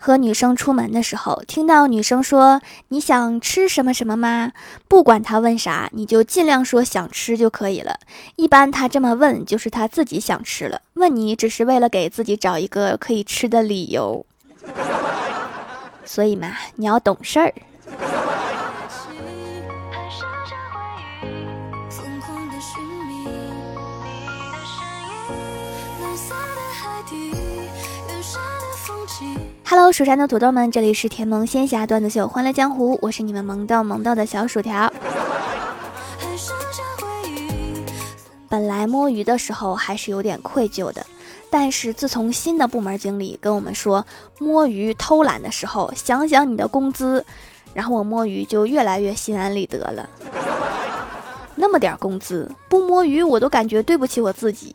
和女生出门的时候，听到女生说你想吃什么什么吗？不管她问啥，你就尽量说想吃就可以了。一般她这么问，就是她自己想吃了，问你只是为了给自己找一个可以吃的理由。所以嘛，你要懂事儿。Hello，蜀山的土豆们，这里是甜萌仙侠段子秀《欢乐江湖》，我是你们萌豆萌豆的小薯条。本来摸鱼的时候还是有点愧疚的，但是自从新的部门经理跟我们说摸鱼偷懒的时候，想想你的工资，然后我摸鱼就越来越心安理得了。那么点工资，不摸鱼我都感觉对不起我自己。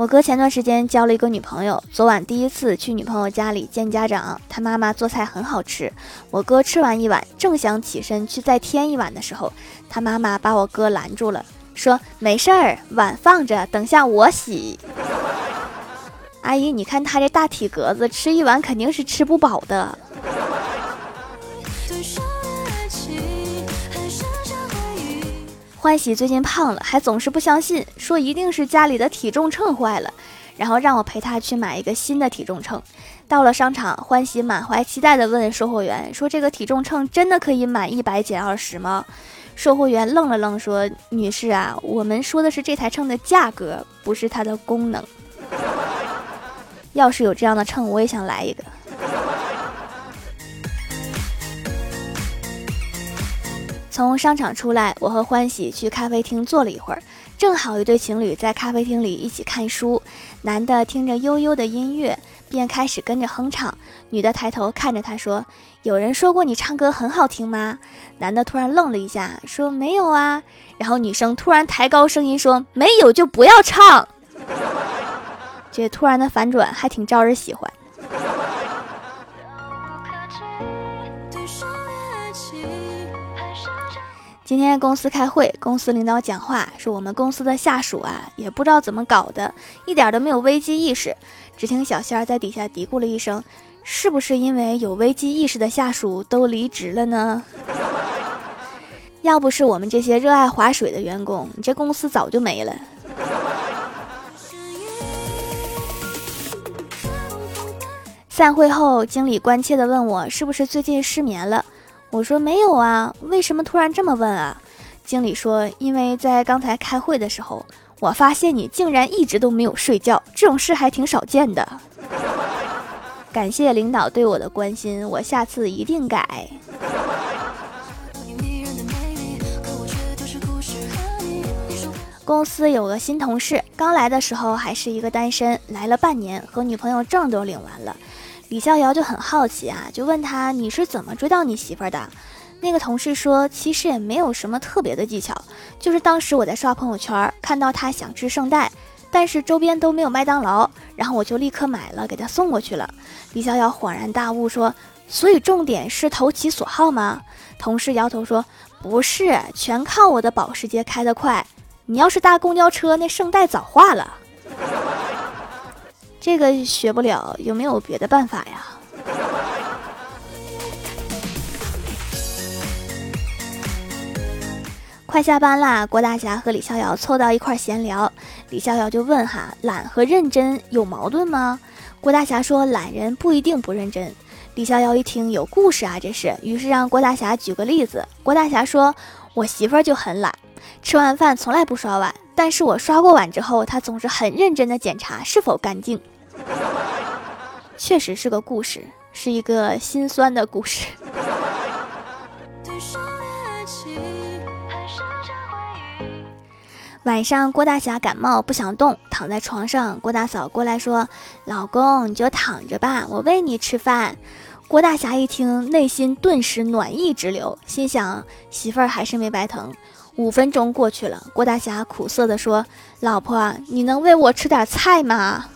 我哥前段时间交了一个女朋友，昨晚第一次去女朋友家里见家长，他妈妈做菜很好吃。我哥吃完一碗，正想起身去再添一碗的时候，他妈妈把我哥拦住了，说：“没事儿，碗放着，等下我洗。”阿姨，你看他这大体格子，吃一碗肯定是吃不饱的。欢喜最近胖了，还总是不相信，说一定是家里的体重秤坏了，然后让我陪他去买一个新的体重秤。到了商场，欢喜满怀期待地问售货员：“说这个体重秤真的可以满一百减二十吗？”售货员愣了愣，说：“女士啊，我们说的是这台秤的价格，不是它的功能。要是有这样的秤，我也想来一个。”从商场出来，我和欢喜去咖啡厅坐了一会儿，正好一对情侣在咖啡厅里一起看书。男的听着悠悠的音乐，便开始跟着哼唱。女的抬头看着他说：“有人说过你唱歌很好听吗？”男的突然愣了一下，说：“没有啊。”然后女生突然抬高声音说：“没有就不要唱。”这突然的反转还挺招人喜欢。今天公司开会，公司领导讲话说：“我们公司的下属啊，也不知道怎么搞的，一点都没有危机意识。”只听小仙儿在底下嘀咕了一声：“是不是因为有危机意识的下属都离职了呢？要不是我们这些热爱划水的员工，你这公司早就没了。”散会后，经理关切地问我：“是不是最近失眠了？”我说没有啊，为什么突然这么问啊？经理说，因为在刚才开会的时候，我发现你竟然一直都没有睡觉，这种事还挺少见的。感谢领导对我的关心，我下次一定改。公司有个新同事，刚来的时候还是一个单身，来了半年，和女朋友证都领完了。李逍遥就很好奇啊，就问他你是怎么追到你媳妇的？那个同事说，其实也没有什么特别的技巧，就是当时我在刷朋友圈，看到他想吃圣代，但是周边都没有麦当劳，然后我就立刻买了，给他送过去了。李逍遥恍然大悟说，所以重点是投其所好吗？同事摇头说，不是，全靠我的保时捷开得快，你要是搭公交车，那圣代早化了。这个学不了，有没有别的办法呀？快下班啦，郭大侠和李逍遥凑到一块闲聊。李逍遥就问：“哈，懒和认真有矛盾吗？”郭大侠说：“懒人不一定不认真。”李逍遥一听有故事啊，这是，于是让郭大侠举个例子。郭大侠说：“我媳妇儿就很懒，吃完饭从来不刷碗。”但是我刷过碗之后，他总是很认真的检查是否干净。确实是个故事，是一个心酸的故事。晚上，郭大侠感冒不想动，躺在床上。郭大嫂过来说：“老公，你就躺着吧，我喂你吃饭。”郭大侠一听，内心顿时暖意直流，心想：媳妇儿还是没白疼。五分钟过去了，郭大侠苦涩地说：“老婆，你能喂我吃点菜吗？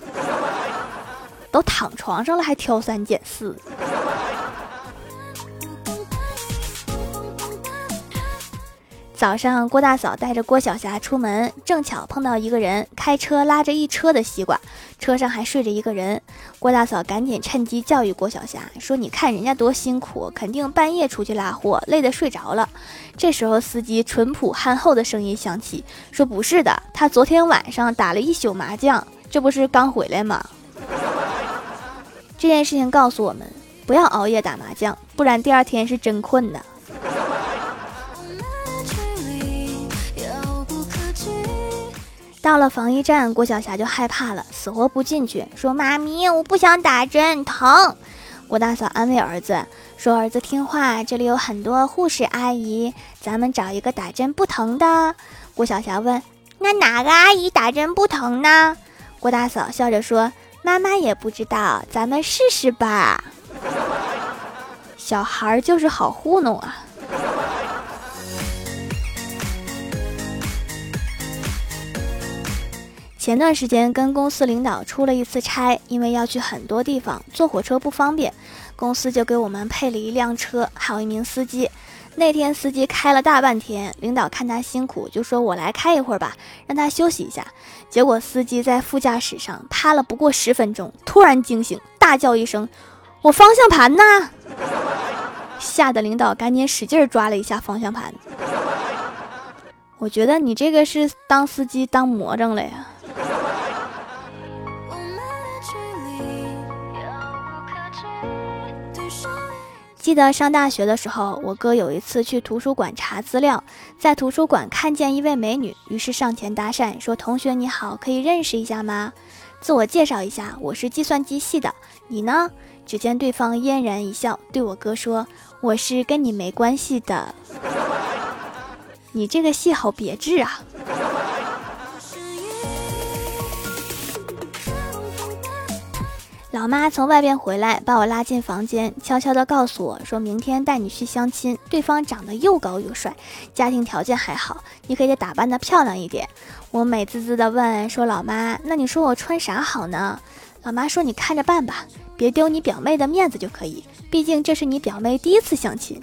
都躺床上了，还挑三拣四。”早上，郭大嫂带着郭晓霞出门，正巧碰到一个人开车拉着一车的西瓜，车上还睡着一个人。郭大嫂赶紧趁机教育郭晓霞说：“你看人家多辛苦，肯定半夜出去拉货，累得睡着了。”这时候，司机淳朴憨厚的声音响起，说：“不是的，他昨天晚上打了一宿麻将，这不是刚回来吗？”这件事情告诉我们，不要熬夜打麻将，不然第二天是真困的。到了防疫站，郭晓霞就害怕了，死活不进去，说：“妈咪，我不想打针，疼。”郭大嫂安慰儿子说：“儿子听话，这里有很多护士阿姨，咱们找一个打针不疼的。”郭晓霞问：“那哪个阿姨打针不疼呢？”郭大嫂笑着说：“妈妈也不知道，咱们试试吧。”小孩就是好糊弄啊。前段时间跟公司领导出了一次差，因为要去很多地方，坐火车不方便，公司就给我们配了一辆车，还有一名司机。那天司机开了大半天，领导看他辛苦，就说我来开一会儿吧，让他休息一下。结果司机在副驾驶上趴了不过十分钟，突然惊醒，大叫一声：“我方向盘呢！”吓得领导赶紧使劲抓了一下方向盘。我觉得你这个是当司机当魔怔了呀。记得上大学的时候，我哥有一次去图书馆查资料，在图书馆看见一位美女，于是上前搭讪说：“同学你好，可以认识一下吗？自我介绍一下，我是计算机系的，你呢？”只见对方嫣然一笑，对我哥说：“我是跟你没关系的。”你这个戏好别致啊！老妈从外边回来，把我拉进房间，悄悄地告诉我，说明天带你去相亲。对方长得又高又帅，家庭条件还好，你可以打扮得漂亮一点。我美滋滋地问，说老妈，那你说我穿啥好呢？老妈说你看着办吧，别丢你表妹的面子就可以，毕竟这是你表妹第一次相亲。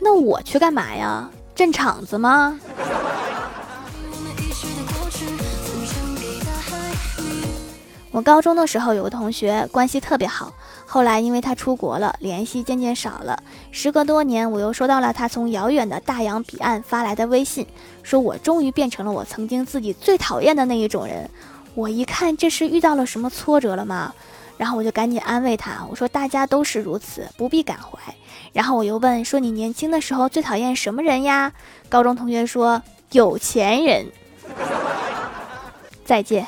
那我去干嘛呀？镇场子吗？我高中的时候有个同学关系特别好，后来因为他出国了，联系渐渐少了。时隔多年，我又收到了他从遥远的大洋彼岸发来的微信，说我终于变成了我曾经自己最讨厌的那一种人。我一看，这是遇到了什么挫折了吗？然后我就赶紧安慰他，我说大家都是如此，不必感怀。然后我又问说你年轻的时候最讨厌什么人呀？高中同学说有钱人。再见。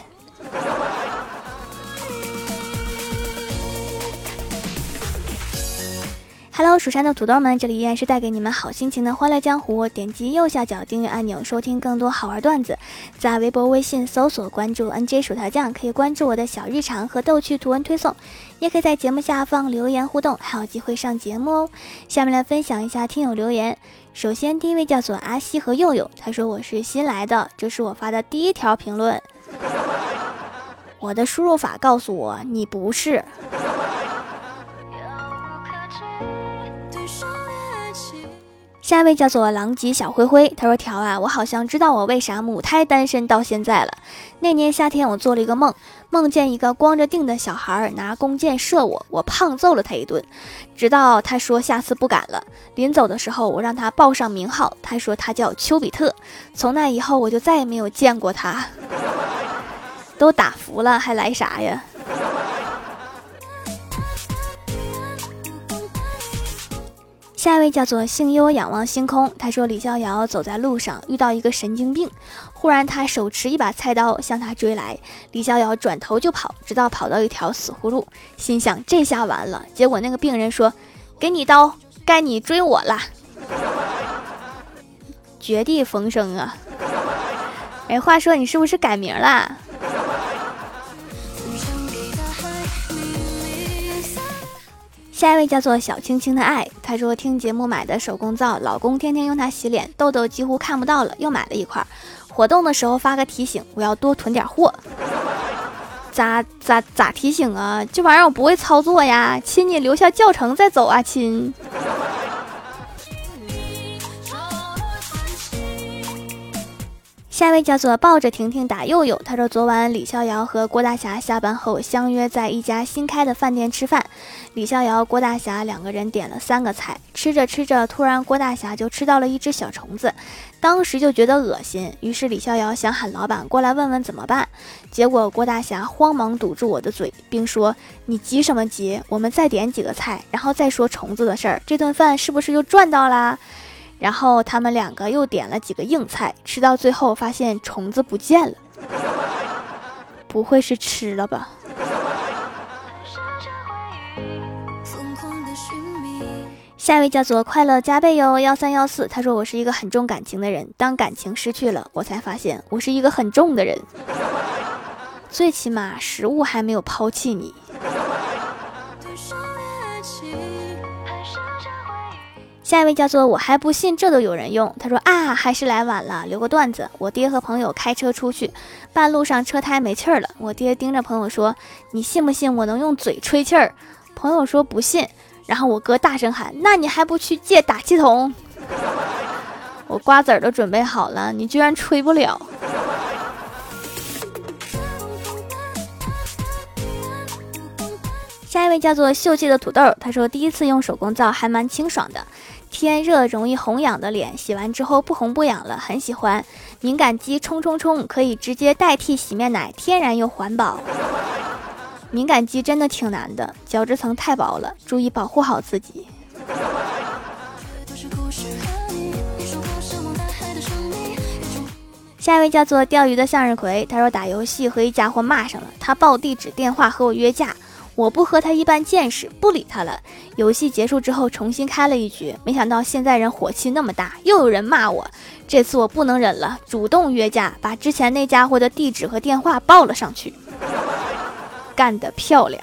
Hello，蜀山的土豆们，这里依然是带给你们好心情的欢乐江湖。点击右下角订阅按钮，收听更多好玩段子。在微博、微信搜索关注 NJ 薯条酱，可以关注我的小日常和逗趣图文推送，也可以在节目下方留言互动，还有机会上节目哦。下面来分享一下听友留言。首先，第一位叫做阿西和佑佑，他说我是新来的，这是我发的第一条评论。我的输入法告诉我你不是。下一位叫做狼藉小灰灰，他说：“条啊，我好像知道我为啥母胎单身到现在了。那年夏天，我做了一个梦，梦见一个光着腚的小孩拿弓箭射我，我胖揍了他一顿，直到他说下次不敢了。临走的时候，我让他报上名号，他说他叫丘比特。从那以后，我就再也没有见过他。都打服了，还来啥呀？”下一位叫做姓优仰望星空，他说李逍遥走在路上遇到一个神经病，忽然他手持一把菜刀向他追来，李逍遥转头就跑，直到跑到一条死胡路，心想这下完了。结果那个病人说：“给你刀，该你追我了。”绝地逢生啊！哎，话说你是不是改名了？下一位叫做小青青的爱，她说听节目买的手工皂，老公天天用它洗脸，痘痘几乎看不到了，又买了一块。活动的时候发个提醒，我要多囤点货。咋咋咋提醒啊？这玩意儿我不会操作呀，亲你留下教程再走啊，亲。下一位叫做抱着婷婷打佑佑，他说昨晚李逍遥和郭大侠下班后相约在一家新开的饭店吃饭，李逍遥、郭大侠两个人点了三个菜，吃着吃着，突然郭大侠就吃到了一只小虫子，当时就觉得恶心，于是李逍遥想喊老板过来问问怎么办，结果郭大侠慌忙堵住我的嘴，并说：“你急什么急？我们再点几个菜，然后再说虫子的事儿，这顿饭是不是就赚到啦？”然后他们两个又点了几个硬菜，吃到最后发现虫子不见了，不会是吃了吧？下一位叫做快乐加倍哟幺三幺四，他说我是一个很重感情的人，当感情失去了，我才发现我是一个很重的人，最起码食物还没有抛弃你。下一位叫做我还不信这都有人用。他说啊，还是来晚了。留个段子：我爹和朋友开车出去，半路上车胎没气儿了。我爹盯着朋友说：“你信不信我能用嘴吹气儿？”朋友说不信。然后我哥大声喊：“那你还不去借打气筒？” 我瓜子儿都准备好了，你居然吹不了。下一位叫做秀气的土豆，他说第一次用手工皂还蛮清爽的。天热容易红痒的脸，洗完之后不红不痒了，很喜欢。敏感肌冲冲冲，可以直接代替洗面奶，天然又环保。敏感肌真的挺难的，角质层太薄了，注意保护好自己。下一位叫做钓鱼的向日葵，他说打游戏和一家伙骂上了，他报地址电话和我约架。我不和他一般见识，不理他了。游戏结束之后，重新开了一局，没想到现在人火气那么大，又有人骂我。这次我不能忍了，主动约架，把之前那家伙的地址和电话报了上去。干得漂亮！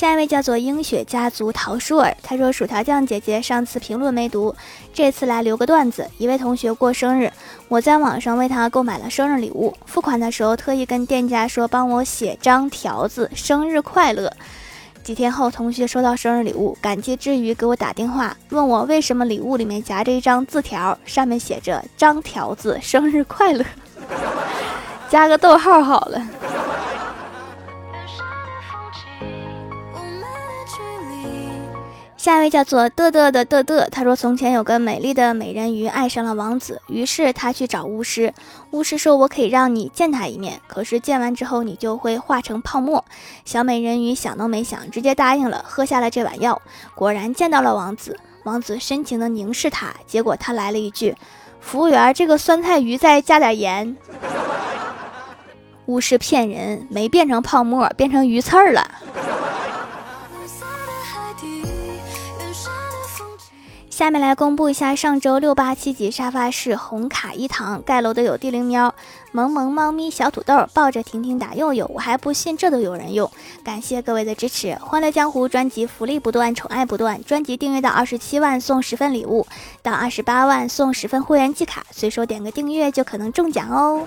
下一位叫做英雪家族陶舒尔，他说：“薯条酱姐姐上次评论没读，这次来留个段子。一位同学过生日，我在网上为他购买了生日礼物，付款的时候特意跟店家说帮我写张条子，生日快乐。几天后，同学收到生日礼物，感激之余给我打电话，问我为什么礼物里面夹着一张字条，上面写着张条子生日快乐，加个逗号好了。”下一位叫做嘚嘚的嘚嘚，他说：“从前有个美丽的美人鱼爱上了王子，于是他去找巫师。巫师说：‘我可以让你见他一面，可是见完之后你就会化成泡沫。’小美人鱼想都没想，直接答应了，喝下了这碗药。果然见到了王子，王子深情地凝视他，结果他来了一句：‘服务员，这个酸菜鱼再加点盐。’ 巫师骗人，没变成泡沫，变成鱼刺儿了。”下面来公布一下上周六八七级沙发是红卡一堂盖楼的有地灵喵、萌萌猫咪、小土豆抱着婷婷打佑佑，我还不信这都有人用。感谢各位的支持，欢乐江湖专辑福利不断，宠爱不断。专辑订阅到二十七万送十份礼物，到二十八万送十份会员季卡，随手点个订阅就可能中奖哦。